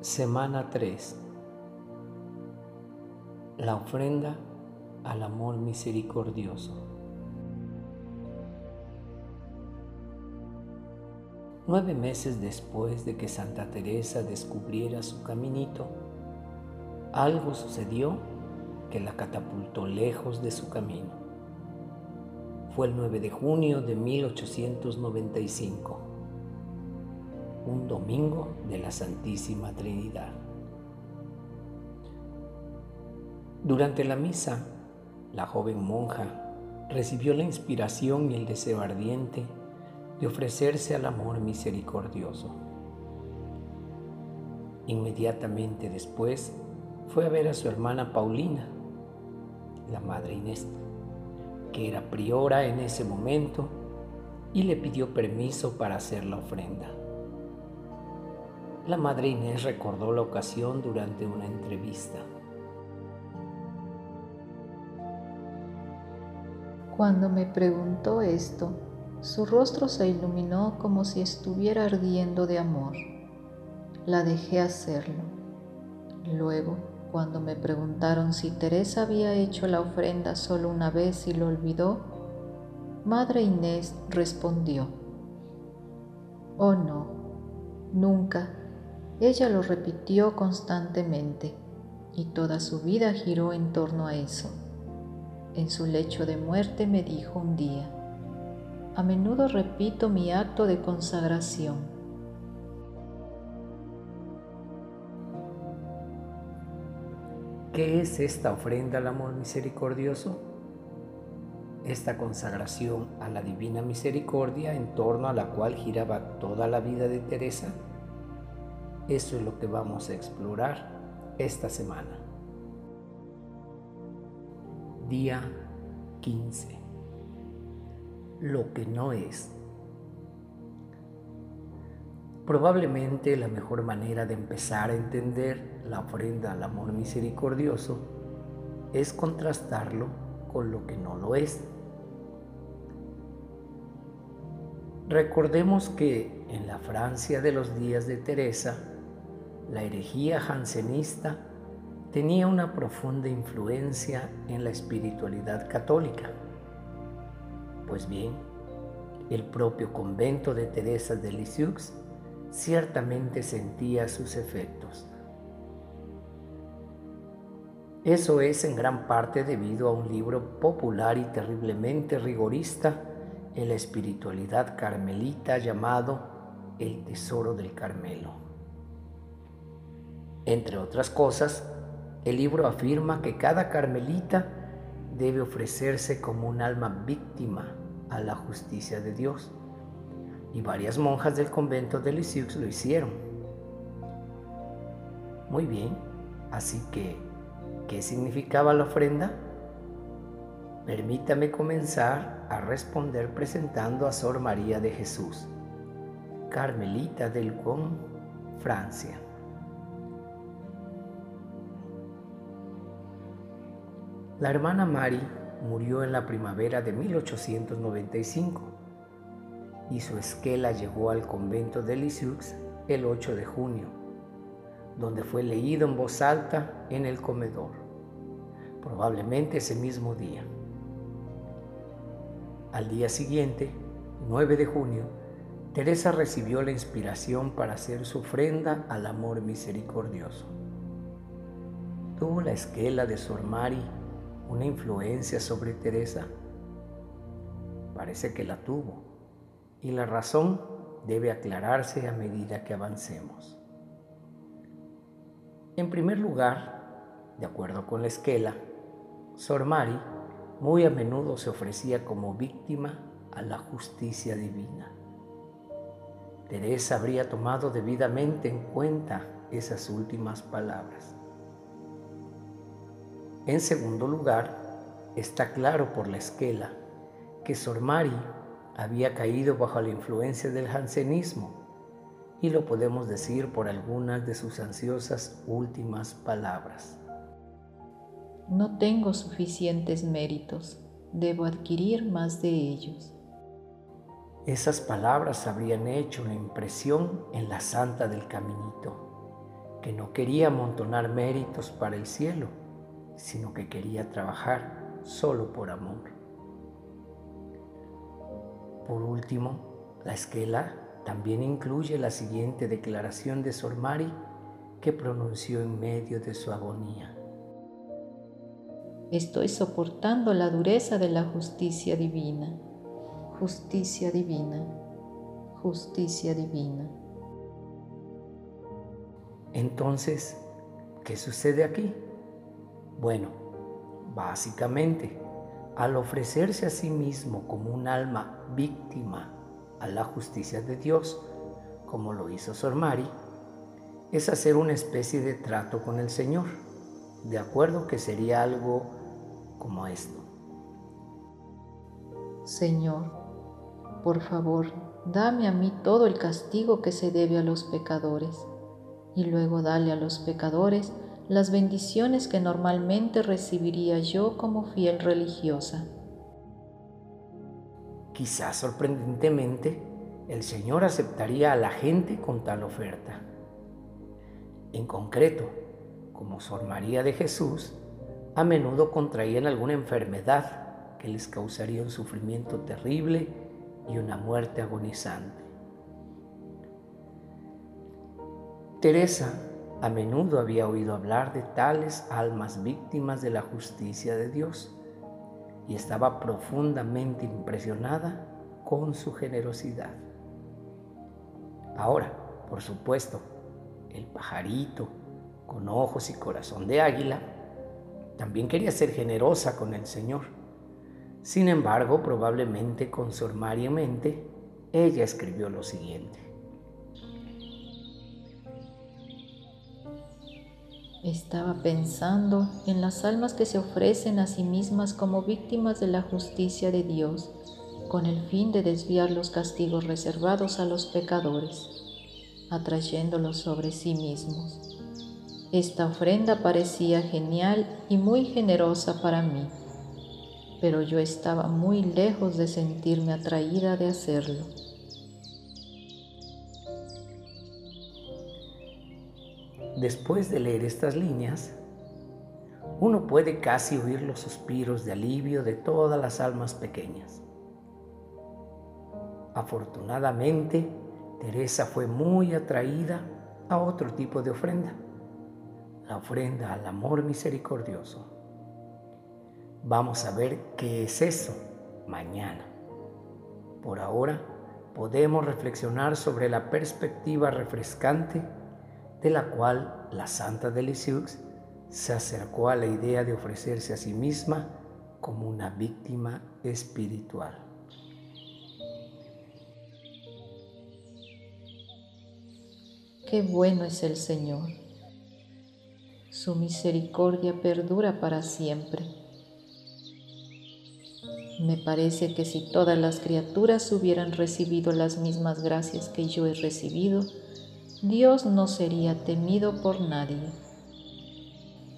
Semana 3. La ofrenda al amor misericordioso. Nueve meses después de que Santa Teresa descubriera su caminito, algo sucedió que la catapultó lejos de su camino. Fue el 9 de junio de 1895 un domingo de la Santísima Trinidad. Durante la misa, la joven monja recibió la inspiración y el deseo ardiente de ofrecerse al amor misericordioso. Inmediatamente después fue a ver a su hermana Paulina, la madre Inés, que era priora en ese momento, y le pidió permiso para hacer la ofrenda. La madre Inés recordó la ocasión durante una entrevista. Cuando me preguntó esto, su rostro se iluminó como si estuviera ardiendo de amor. La dejé hacerlo. Luego, cuando me preguntaron si Teresa había hecho la ofrenda solo una vez y lo olvidó, Madre Inés respondió, Oh no, nunca ella lo repitió constantemente y toda su vida giró en torno a eso. En su lecho de muerte me dijo un día, a menudo repito mi acto de consagración. ¿Qué es esta ofrenda al amor misericordioso? Esta consagración a la divina misericordia en torno a la cual giraba toda la vida de Teresa eso es lo que vamos a explorar esta semana. Día 15. Lo que no es. Probablemente la mejor manera de empezar a entender la ofrenda al amor misericordioso es contrastarlo con lo que no lo es. Recordemos que en la Francia de los días de Teresa, la herejía jansenista tenía una profunda influencia en la espiritualidad católica. Pues bien, el propio convento de Teresa de Lisieux ciertamente sentía sus efectos. Eso es en gran parte debido a un libro popular y terriblemente rigorista en la espiritualidad carmelita llamado El Tesoro del Carmelo. Entre otras cosas, el libro afirma que cada carmelita debe ofrecerse como un alma víctima a la justicia de Dios. Y varias monjas del convento de Lisieux lo hicieron. Muy bien, así que, ¿qué significaba la ofrenda? Permítame comenzar a responder presentando a Sor María de Jesús, Carmelita del Con, Francia. La hermana Mari murió en la primavera de 1895 y su esquela llegó al convento de Lisieux el 8 de junio, donde fue leído en voz alta en el comedor, probablemente ese mismo día. Al día siguiente, 9 de junio, Teresa recibió la inspiración para hacer su ofrenda al amor misericordioso. Tuvo la esquela de Sor Mari una influencia sobre Teresa? Parece que la tuvo y la razón debe aclararse a medida que avancemos. En primer lugar, de acuerdo con la esquela, Sor Mari muy a menudo se ofrecía como víctima a la justicia divina. Teresa habría tomado debidamente en cuenta esas últimas palabras. En segundo lugar, está claro por la esquela que Sor Mari había caído bajo la influencia del jansenismo y lo podemos decir por algunas de sus ansiosas últimas palabras. No tengo suficientes méritos, debo adquirir más de ellos. Esas palabras habrían hecho una impresión en la santa del caminito que no quería amontonar méritos para el cielo, sino que quería trabajar solo por amor. Por último, la esquela también incluye la siguiente declaración de Sor Mari que pronunció en medio de su agonía. Estoy soportando la dureza de la justicia divina, justicia divina, justicia divina. Entonces, ¿qué sucede aquí? Bueno, básicamente, al ofrecerse a sí mismo como un alma víctima a la justicia de Dios, como lo hizo Sor Mari, es hacer una especie de trato con el Señor, de acuerdo que sería algo como esto. Señor, por favor, dame a mí todo el castigo que se debe a los pecadores, y luego dale a los pecadores las bendiciones que normalmente recibiría yo como fiel religiosa. Quizás sorprendentemente, el Señor aceptaría a la gente con tal oferta. En concreto, como Sor María de Jesús, a menudo contraían alguna enfermedad que les causaría un sufrimiento terrible y una muerte agonizante. Teresa a menudo había oído hablar de tales almas víctimas de la justicia de Dios y estaba profundamente impresionada con su generosidad. Ahora, por supuesto, el pajarito con ojos y corazón de águila también quería ser generosa con el Señor. Sin embargo, probablemente con su en mente, ella escribió lo siguiente. Estaba pensando en las almas que se ofrecen a sí mismas como víctimas de la justicia de Dios, con el fin de desviar los castigos reservados a los pecadores, atrayéndolos sobre sí mismos. Esta ofrenda parecía genial y muy generosa para mí, pero yo estaba muy lejos de sentirme atraída de hacerlo. Después de leer estas líneas, uno puede casi oír los suspiros de alivio de todas las almas pequeñas. Afortunadamente, Teresa fue muy atraída a otro tipo de ofrenda, la ofrenda al amor misericordioso. Vamos a ver qué es eso mañana. Por ahora, podemos reflexionar sobre la perspectiva refrescante de la cual la Santa de se acercó a la idea de ofrecerse a sí misma como una víctima espiritual. Qué bueno es el Señor. Su misericordia perdura para siempre. Me parece que si todas las criaturas hubieran recibido las mismas gracias que yo he recibido, Dios no sería temido por nadie,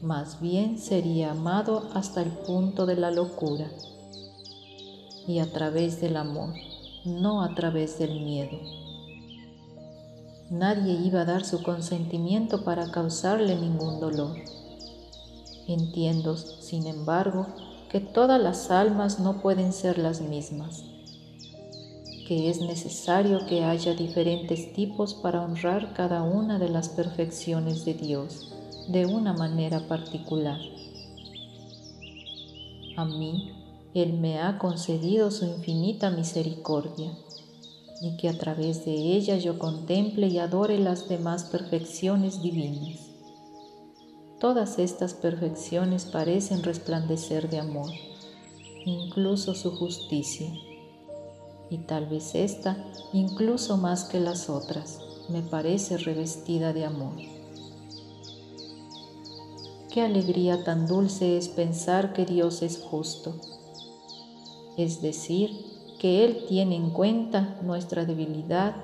más bien sería amado hasta el punto de la locura y a través del amor, no a través del miedo. Nadie iba a dar su consentimiento para causarle ningún dolor. Entiendo, sin embargo, que todas las almas no pueden ser las mismas que es necesario que haya diferentes tipos para honrar cada una de las perfecciones de Dios de una manera particular. A mí, Él me ha concedido su infinita misericordia y que a través de ella yo contemple y adore las demás perfecciones divinas. Todas estas perfecciones parecen resplandecer de amor, incluso su justicia y tal vez esta, incluso más que las otras, me parece revestida de amor. Qué alegría tan dulce es pensar que Dios es justo, es decir, que Él tiene en cuenta nuestra debilidad,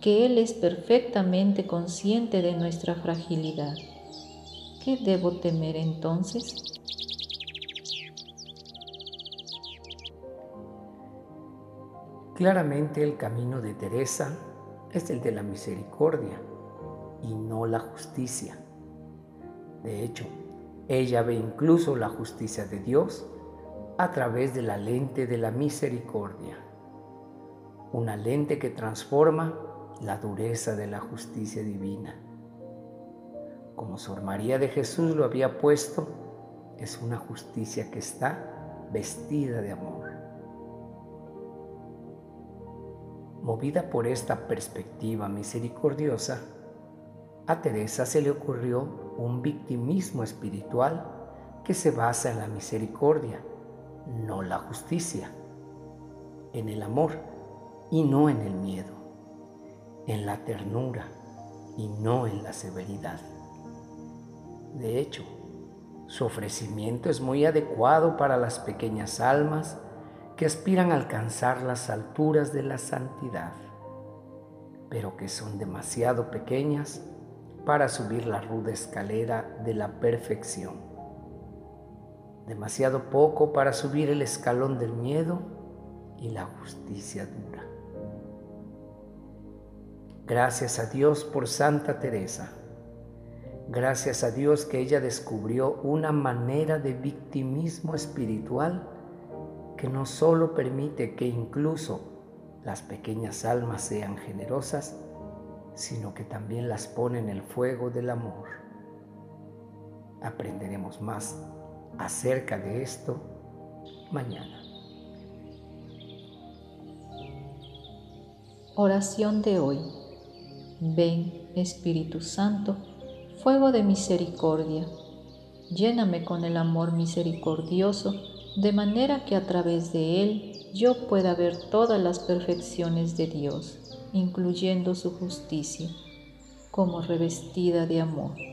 que Él es perfectamente consciente de nuestra fragilidad. ¿Qué debo temer entonces? Claramente el camino de Teresa es el de la misericordia, y no la justicia. De hecho, ella ve incluso la justicia de Dios a través de la lente de la misericordia, una lente que transforma la dureza de la justicia divina. Como Sor María de Jesús lo había puesto, es una justicia que está vestida de amor. Movida por esta perspectiva misericordiosa, a Teresa se le ocurrió un victimismo espiritual que se basa en la misericordia, no la justicia, en el amor y no en el miedo, en la ternura y no en la severidad. De hecho, su ofrecimiento es muy adecuado para las pequeñas almas que aspiran a alcanzar las alturas de la santidad, pero que son demasiado pequeñas para subir la ruda escalera de la perfección. Demasiado poco para subir el escalón del miedo y la justicia dura. Gracias a Dios por Santa Teresa. Gracias a Dios que ella descubrió una manera de victimismo espiritual que no solo permite que incluso las pequeñas almas sean generosas, sino que también las pone en el fuego del amor. Aprenderemos más acerca de esto mañana. Oración de hoy. Ven, Espíritu Santo, fuego de misericordia, lléname con el amor misericordioso, de manera que a través de él yo pueda ver todas las perfecciones de Dios incluyendo su justicia, como revestida de amor.